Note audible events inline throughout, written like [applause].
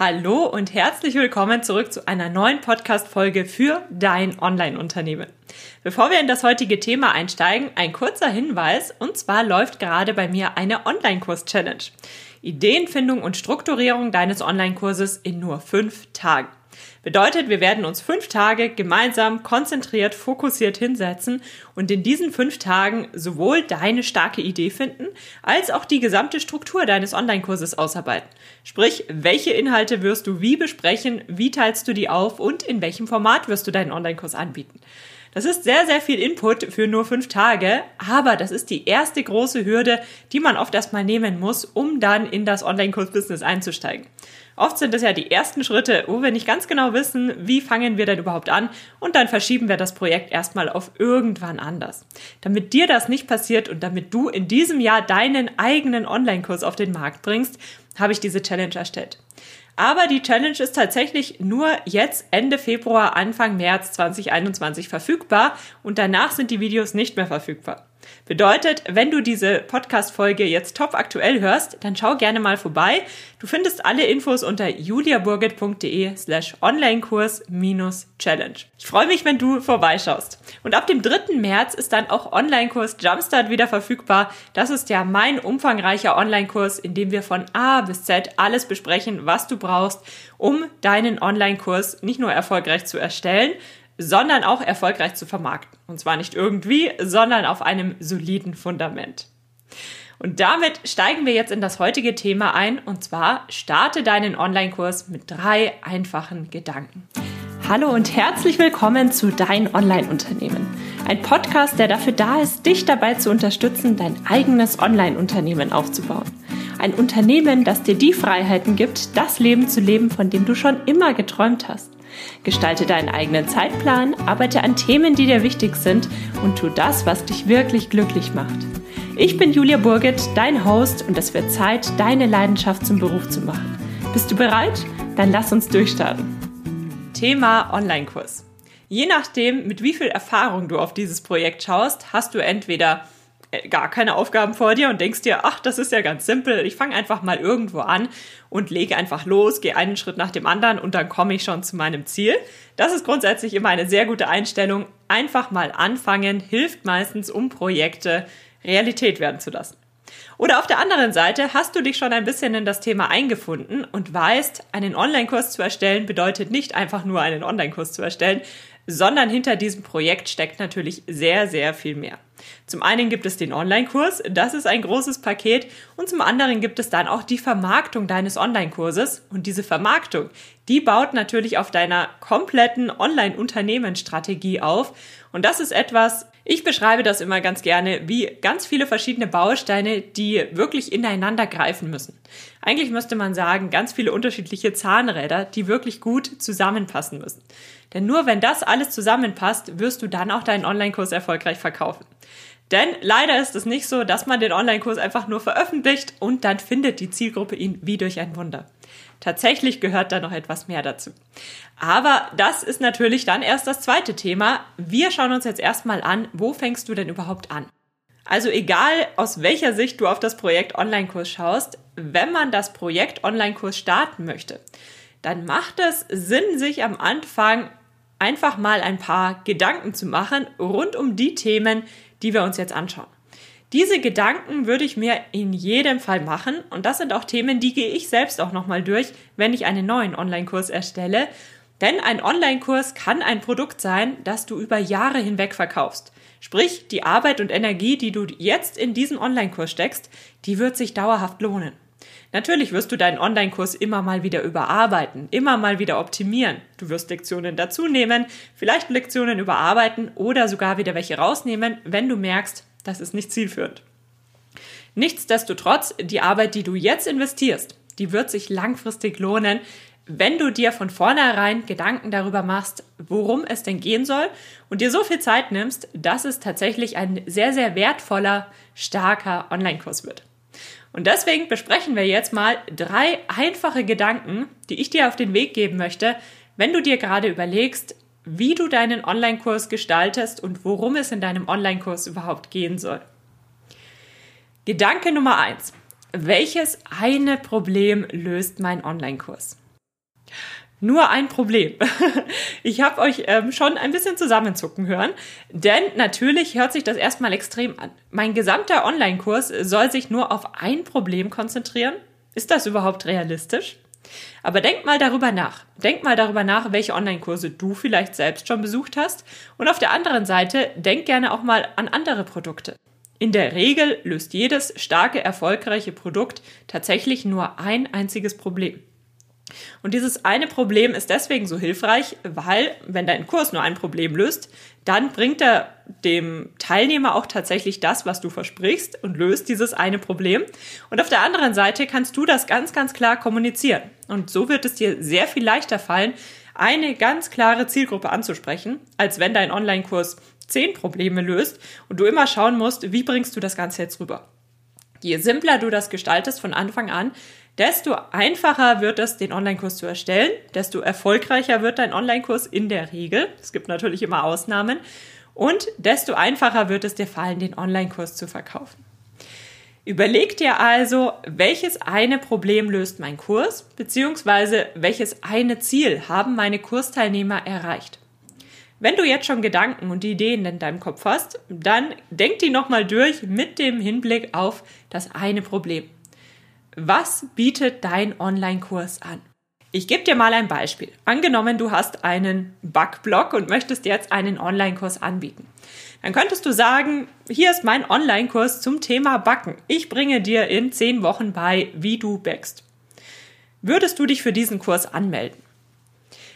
Hallo und herzlich willkommen zurück zu einer neuen Podcast-Folge für dein Online-Unternehmen. Bevor wir in das heutige Thema einsteigen, ein kurzer Hinweis. Und zwar läuft gerade bei mir eine Online-Kurs-Challenge. Ideenfindung und Strukturierung deines Online-Kurses in nur fünf Tagen. Bedeutet, wir werden uns fünf Tage gemeinsam konzentriert, fokussiert hinsetzen und in diesen fünf Tagen sowohl deine starke Idee finden, als auch die gesamte Struktur deines Online-Kurses ausarbeiten. Sprich, welche Inhalte wirst du wie besprechen, wie teilst du die auf und in welchem Format wirst du deinen Online-Kurs anbieten. Das ist sehr, sehr viel Input für nur fünf Tage, aber das ist die erste große Hürde, die man oft erstmal nehmen muss, um dann in das Online-Kurs-Business einzusteigen. Oft sind es ja die ersten Schritte, wo wir nicht ganz genau wissen, wie fangen wir denn überhaupt an und dann verschieben wir das Projekt erstmal auf irgendwann anders. Damit dir das nicht passiert und damit du in diesem Jahr deinen eigenen Online-Kurs auf den Markt bringst, habe ich diese Challenge erstellt. Aber die Challenge ist tatsächlich nur jetzt Ende Februar, Anfang März 2021 verfügbar und danach sind die Videos nicht mehr verfügbar. Bedeutet, wenn du diese Podcast-Folge jetzt top aktuell hörst, dann schau gerne mal vorbei. Du findest alle Infos unter juliaburgit.de slash Onlinekurs Challenge. Ich freue mich, wenn du vorbeischaust. Und ab dem 3. März ist dann auch Onlinekurs Jumpstart wieder verfügbar. Das ist ja mein umfangreicher Onlinekurs, in dem wir von A bis Z alles besprechen, was du brauchst, um deinen Onlinekurs nicht nur erfolgreich zu erstellen, sondern auch erfolgreich zu vermarkten. Und zwar nicht irgendwie, sondern auf einem soliden Fundament. Und damit steigen wir jetzt in das heutige Thema ein, und zwar starte deinen Online-Kurs mit drei einfachen Gedanken. Hallo und herzlich willkommen zu Dein Online-Unternehmen. Ein Podcast, der dafür da ist, dich dabei zu unterstützen, dein eigenes Online-Unternehmen aufzubauen. Ein Unternehmen, das dir die Freiheiten gibt, das Leben zu leben, von dem du schon immer geträumt hast. Gestalte deinen eigenen Zeitplan, arbeite an Themen, die dir wichtig sind und tu das, was dich wirklich glücklich macht. Ich bin Julia Burget, dein Host und es wird Zeit, deine Leidenschaft zum Beruf zu machen. Bist du bereit? Dann lass uns durchstarten. Thema Online-Kurs. Je nachdem, mit wie viel Erfahrung du auf dieses Projekt schaust, hast du entweder gar keine Aufgaben vor dir und denkst dir, ach, das ist ja ganz simpel, ich fange einfach mal irgendwo an und lege einfach los, gehe einen Schritt nach dem anderen und dann komme ich schon zu meinem Ziel. Das ist grundsätzlich immer eine sehr gute Einstellung. Einfach mal anfangen hilft meistens, um Projekte Realität werden zu lassen. Oder auf der anderen Seite hast du dich schon ein bisschen in das Thema eingefunden und weißt, einen Online-Kurs zu erstellen bedeutet nicht einfach nur einen Online-Kurs zu erstellen, sondern hinter diesem Projekt steckt natürlich sehr, sehr viel mehr. Zum einen gibt es den Online-Kurs, das ist ein großes Paket, und zum anderen gibt es dann auch die Vermarktung deines Online-Kurses. Und diese Vermarktung, die baut natürlich auf deiner kompletten Online-Unternehmensstrategie auf. Und das ist etwas, ich beschreibe das immer ganz gerne wie ganz viele verschiedene Bausteine, die wirklich ineinander greifen müssen. Eigentlich müsste man sagen, ganz viele unterschiedliche Zahnräder, die wirklich gut zusammenpassen müssen. Denn nur wenn das alles zusammenpasst, wirst du dann auch deinen Online-Kurs erfolgreich verkaufen. Denn leider ist es nicht so, dass man den Online-Kurs einfach nur veröffentlicht und dann findet die Zielgruppe ihn wie durch ein Wunder. Tatsächlich gehört da noch etwas mehr dazu. Aber das ist natürlich dann erst das zweite Thema. Wir schauen uns jetzt erstmal an, wo fängst du denn überhaupt an? Also egal, aus welcher Sicht du auf das Projekt Online-Kurs schaust, wenn man das Projekt Online-Kurs starten möchte, dann macht es Sinn, sich am Anfang einfach mal ein paar Gedanken zu machen rund um die Themen, die wir uns jetzt anschauen. Diese Gedanken würde ich mir in jedem Fall machen und das sind auch Themen, die gehe ich selbst auch nochmal durch, wenn ich einen neuen Online-Kurs erstelle. Denn ein Online-Kurs kann ein Produkt sein, das du über Jahre hinweg verkaufst. Sprich, die Arbeit und Energie, die du jetzt in diesen Online-Kurs steckst, die wird sich dauerhaft lohnen. Natürlich wirst du deinen Online-Kurs immer mal wieder überarbeiten, immer mal wieder optimieren. Du wirst Lektionen dazu nehmen, vielleicht Lektionen überarbeiten oder sogar wieder welche rausnehmen, wenn du merkst, das ist nicht zielführend. Nichtsdestotrotz, die Arbeit, die du jetzt investierst, die wird sich langfristig lohnen, wenn du dir von vornherein Gedanken darüber machst, worum es denn gehen soll und dir so viel Zeit nimmst, dass es tatsächlich ein sehr, sehr wertvoller, starker Online-Kurs wird. Und deswegen besprechen wir jetzt mal drei einfache Gedanken, die ich dir auf den Weg geben möchte, wenn du dir gerade überlegst, wie du deinen Online-Kurs gestaltest und worum es in deinem Online-Kurs überhaupt gehen soll. Gedanke Nummer eins: Welches eine Problem löst mein Online-Kurs? Nur ein Problem. [laughs] Ich habe euch ähm, schon ein bisschen zusammenzucken hören, denn natürlich hört sich das erstmal extrem an. Mein gesamter Online-Kurs soll sich nur auf ein Problem konzentrieren. Ist das überhaupt realistisch? Aber denk mal darüber nach. Denk mal darüber nach, welche Online-Kurse du vielleicht selbst schon besucht hast. Und auf der anderen Seite, denk gerne auch mal an andere Produkte. In der Regel löst jedes starke, erfolgreiche Produkt tatsächlich nur ein einziges Problem. Und dieses eine Problem ist deswegen so hilfreich, weil wenn dein Kurs nur ein Problem löst, dann bringt er dem Teilnehmer auch tatsächlich das, was du versprichst und löst dieses eine Problem. Und auf der anderen Seite kannst du das ganz, ganz klar kommunizieren. Und so wird es dir sehr viel leichter fallen, eine ganz klare Zielgruppe anzusprechen, als wenn dein Online-Kurs zehn Probleme löst und du immer schauen musst, wie bringst du das Ganze jetzt rüber. Je simpler du das gestaltest von Anfang an, desto einfacher wird es, den Online-Kurs zu erstellen, desto erfolgreicher wird dein Online-Kurs in der Regel. Es gibt natürlich immer Ausnahmen. Und desto einfacher wird es dir fallen, den Online-Kurs zu verkaufen. Überleg dir also, welches eine Problem löst mein Kurs, beziehungsweise welches eine Ziel haben meine Kursteilnehmer erreicht. Wenn du jetzt schon Gedanken und Ideen in deinem Kopf hast, dann denk die nochmal durch mit dem Hinblick auf das eine Problem. Was bietet dein Online-Kurs an? Ich gebe dir mal ein Beispiel. Angenommen, du hast einen Backblog und möchtest jetzt einen Online-Kurs anbieten. Dann könntest du sagen, hier ist mein Online-Kurs zum Thema Backen. Ich bringe dir in zehn Wochen bei, wie du backst. Würdest du dich für diesen Kurs anmelden?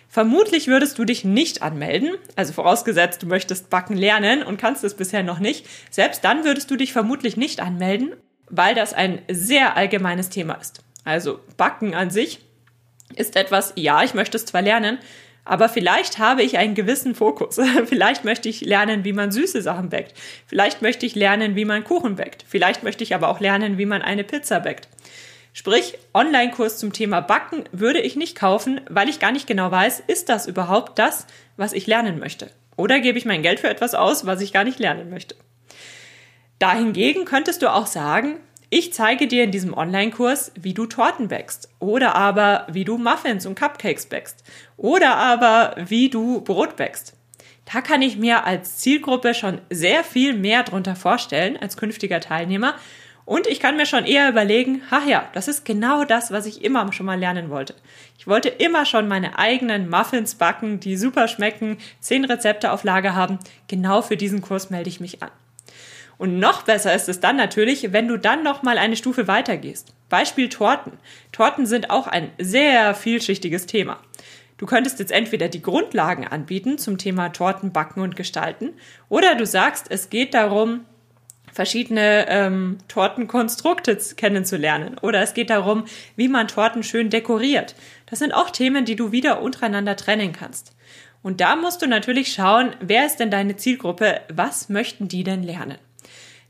Vermutlich würdest du dich nicht anmelden, also vorausgesetzt, du möchtest backen lernen und kannst es bisher noch nicht. Selbst dann würdest du dich vermutlich nicht anmelden, weil das ein sehr allgemeines Thema ist. Also Backen an sich ist etwas, ja, ich möchte es zwar lernen, aber vielleicht habe ich einen gewissen Fokus. [laughs] vielleicht möchte ich lernen, wie man süße Sachen backt. Vielleicht möchte ich lernen, wie man Kuchen backt. Vielleicht möchte ich aber auch lernen, wie man eine Pizza backt. Sprich, Online-Kurs zum Thema Backen würde ich nicht kaufen, weil ich gar nicht genau weiß, ist das überhaupt das, was ich lernen möchte? Oder gebe ich mein Geld für etwas aus, was ich gar nicht lernen möchte? Dahingegen könntest du auch sagen, ich zeige dir in diesem Online-Kurs, wie du Torten backst oder aber wie du Muffins und Cupcakes backst oder aber wie du Brot backst. Da kann ich mir als Zielgruppe schon sehr viel mehr drunter vorstellen als künftiger Teilnehmer und ich kann mir schon eher überlegen, ach ja, das ist genau das, was ich immer schon mal lernen wollte. Ich wollte immer schon meine eigenen Muffins backen, die super schmecken, zehn Rezepte auf Lager haben. Genau für diesen Kurs melde ich mich an. Und noch besser ist es dann natürlich, wenn du dann noch mal eine Stufe weitergehst. Beispiel Torten. Torten sind auch ein sehr vielschichtiges Thema. Du könntest jetzt entweder die Grundlagen anbieten zum Thema Torten backen und gestalten, oder du sagst, es geht darum, verschiedene ähm, Tortenkonstrukte kennenzulernen. Oder es geht darum, wie man Torten schön dekoriert. Das sind auch Themen, die du wieder untereinander trennen kannst. Und da musst du natürlich schauen, wer ist denn deine Zielgruppe? Was möchten die denn lernen?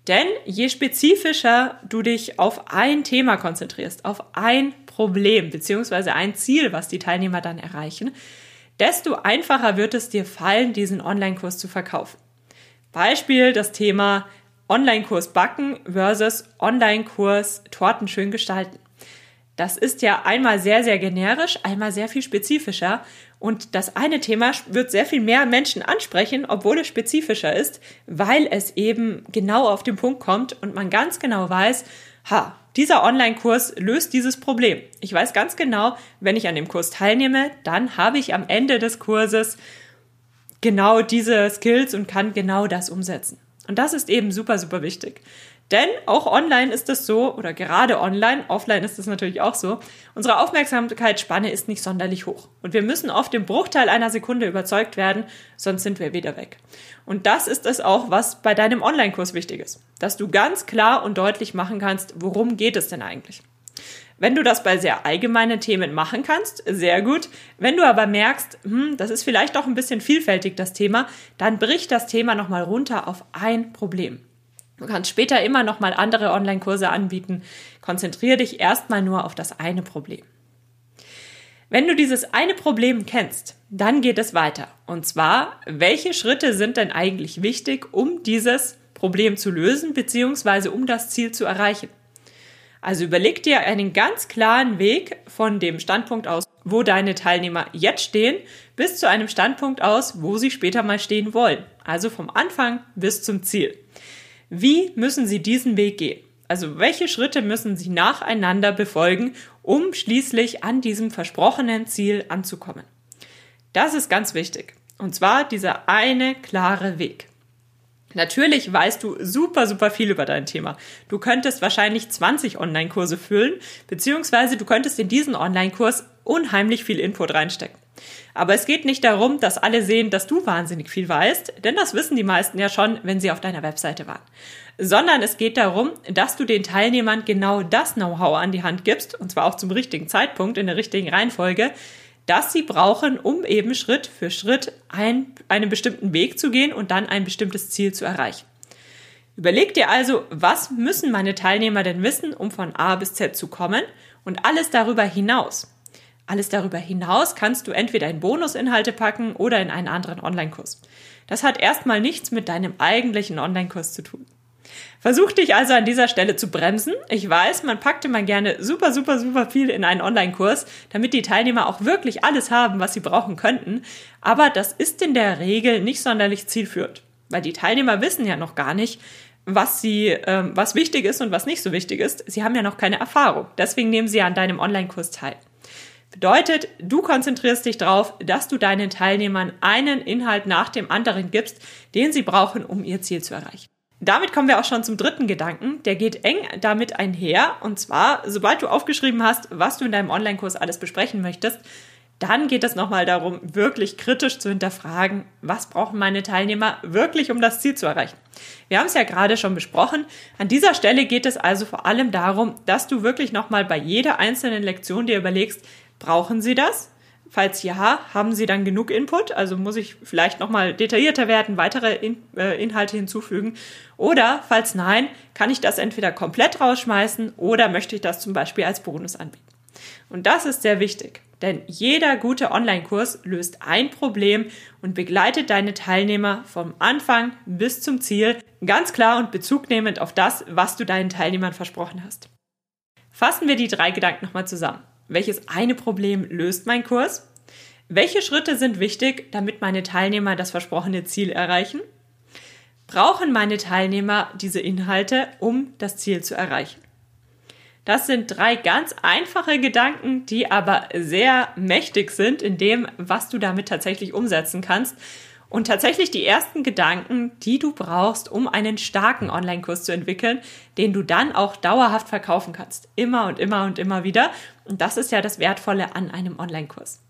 Denn je spezifischer du dich auf ein Thema konzentrierst, auf ein Problem beziehungsweise ein Ziel, was die Teilnehmer dann erreichen, desto einfacher wird es dir fallen, diesen Online-Kurs zu verkaufen. Beispiel das Thema Online-Kurs Backen versus Online-Kurs Torten schön gestalten. Das ist ja einmal sehr, sehr generisch, einmal sehr viel spezifischer. Und das eine Thema wird sehr viel mehr Menschen ansprechen, obwohl es spezifischer ist, weil es eben genau auf den Punkt kommt und man ganz genau weiß, ha, dieser Online-Kurs löst dieses Problem. Ich weiß ganz genau, wenn ich an dem Kurs teilnehme, dann habe ich am Ende des Kurses genau diese Skills und kann genau das umsetzen. Und das ist eben super, super wichtig. Denn auch online ist es so, oder gerade online, offline ist es natürlich auch so, unsere Aufmerksamkeitsspanne ist nicht sonderlich hoch. Und wir müssen oft im Bruchteil einer Sekunde überzeugt werden, sonst sind wir wieder weg. Und das ist es auch, was bei deinem Online-Kurs wichtig ist. Dass du ganz klar und deutlich machen kannst, worum geht es denn eigentlich. Wenn du das bei sehr allgemeinen Themen machen kannst, sehr gut. Wenn du aber merkst, hm, das ist vielleicht doch ein bisschen vielfältig, das Thema, dann brich das Thema nochmal runter auf ein Problem. Du kannst später immer nochmal andere Online-Kurse anbieten. Konzentriere dich erstmal nur auf das eine Problem. Wenn du dieses eine Problem kennst, dann geht es weiter. Und zwar, welche Schritte sind denn eigentlich wichtig, um dieses Problem zu lösen, beziehungsweise um das Ziel zu erreichen? Also überleg dir einen ganz klaren Weg von dem Standpunkt aus, wo deine Teilnehmer jetzt stehen, bis zu einem Standpunkt aus, wo sie später mal stehen wollen. Also vom Anfang bis zum Ziel. Wie müssen sie diesen Weg gehen? Also welche Schritte müssen sie nacheinander befolgen, um schließlich an diesem versprochenen Ziel anzukommen? Das ist ganz wichtig. Und zwar dieser eine klare Weg. Natürlich weißt du super, super viel über dein Thema. Du könntest wahrscheinlich 20 Online-Kurse füllen, beziehungsweise du könntest in diesen Online-Kurs unheimlich viel Input reinstecken. Aber es geht nicht darum, dass alle sehen, dass du wahnsinnig viel weißt, denn das wissen die meisten ja schon, wenn sie auf deiner Webseite waren. Sondern es geht darum, dass du den Teilnehmern genau das Know-how an die Hand gibst, und zwar auch zum richtigen Zeitpunkt, in der richtigen Reihenfolge, das sie brauchen, um eben Schritt für Schritt ein, einen bestimmten Weg zu gehen und dann ein bestimmtes Ziel zu erreichen. Überleg dir also, was müssen meine Teilnehmer denn wissen, um von A bis Z zu kommen und alles darüber hinaus. Alles darüber hinaus kannst du entweder in Bonusinhalte packen oder in einen anderen Online-Kurs. Das hat erstmal nichts mit deinem eigentlichen Online-Kurs zu tun. Versuch dich also an dieser Stelle zu bremsen. Ich weiß, man packt immer gerne super, super, super viel in einen Online-Kurs, damit die Teilnehmer auch wirklich alles haben, was sie brauchen könnten. Aber das ist in der Regel nicht sonderlich zielführend, weil die Teilnehmer wissen ja noch gar nicht, was sie, ähm, was wichtig ist und was nicht so wichtig ist. Sie haben ja noch keine Erfahrung. Deswegen nehmen sie an deinem Online-Kurs teil. Bedeutet, du konzentrierst dich darauf, dass du deinen Teilnehmern einen Inhalt nach dem anderen gibst, den sie brauchen, um ihr Ziel zu erreichen. Damit kommen wir auch schon zum dritten Gedanken. Der geht eng damit einher. Und zwar, sobald du aufgeschrieben hast, was du in deinem Online-Kurs alles besprechen möchtest, dann geht es nochmal darum, wirklich kritisch zu hinterfragen, was brauchen meine Teilnehmer wirklich, um das Ziel zu erreichen. Wir haben es ja gerade schon besprochen. An dieser Stelle geht es also vor allem darum, dass du wirklich nochmal bei jeder einzelnen Lektion dir überlegst, Brauchen Sie das? Falls ja, haben Sie dann genug Input? Also muss ich vielleicht nochmal detaillierter werden, weitere In äh, Inhalte hinzufügen? Oder falls nein, kann ich das entweder komplett rausschmeißen oder möchte ich das zum Beispiel als Bonus anbieten? Und das ist sehr wichtig, denn jeder gute Online-Kurs löst ein Problem und begleitet deine Teilnehmer vom Anfang bis zum Ziel, ganz klar und bezugnehmend auf das, was du deinen Teilnehmern versprochen hast. Fassen wir die drei Gedanken nochmal zusammen. Welches eine Problem löst mein Kurs? Welche Schritte sind wichtig, damit meine Teilnehmer das versprochene Ziel erreichen? Brauchen meine Teilnehmer diese Inhalte, um das Ziel zu erreichen? Das sind drei ganz einfache Gedanken, die aber sehr mächtig sind in dem, was du damit tatsächlich umsetzen kannst und tatsächlich die ersten Gedanken, die du brauchst, um einen starken Online-Kurs zu entwickeln, den du dann auch dauerhaft verkaufen kannst. Immer und immer und immer wieder. Und das ist ja das Wertvolle an einem Online-Kurs.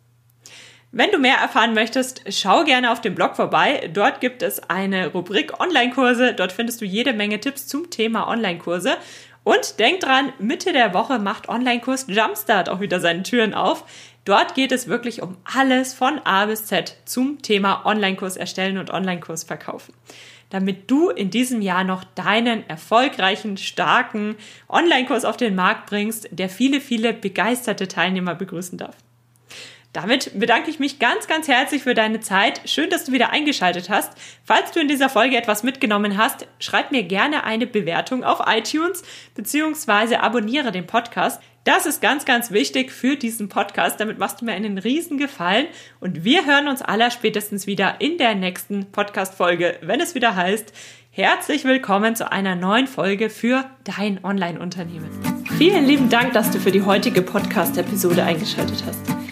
Wenn du mehr erfahren möchtest, schau gerne auf dem Blog vorbei. Dort gibt es eine Rubrik Online-Kurse. Dort findest du jede Menge Tipps zum Thema Online-Kurse. Und denk dran, Mitte der Woche macht Online-Kurs Jumpstart auch wieder seine Türen auf. Dort geht es wirklich um alles von A bis Z zum Thema Online-Kurs erstellen und Online-Kurs verkaufen. Damit du in diesem Jahr noch deinen erfolgreichen, starken Online-Kurs auf den Markt bringst, der viele, viele begeisterte Teilnehmer begrüßen darf. Damit bedanke ich mich ganz, ganz herzlich für deine Zeit. Schön, dass du wieder eingeschaltet hast. Falls du in dieser Folge etwas mitgenommen hast, schreib mir gerne eine Bewertung auf iTunes beziehungsweise abonniere den Podcast. Das ist ganz, ganz wichtig für diesen Podcast. Damit machst du mir einen riesen Gefallen und wir hören uns aller spätestens wieder in der nächsten Podcast-Folge, wenn es wieder heißt, herzlich willkommen zu einer neuen Folge für dein Online-Unternehmen. Vielen lieben Dank, dass du für die heutige Podcast-Episode eingeschaltet hast.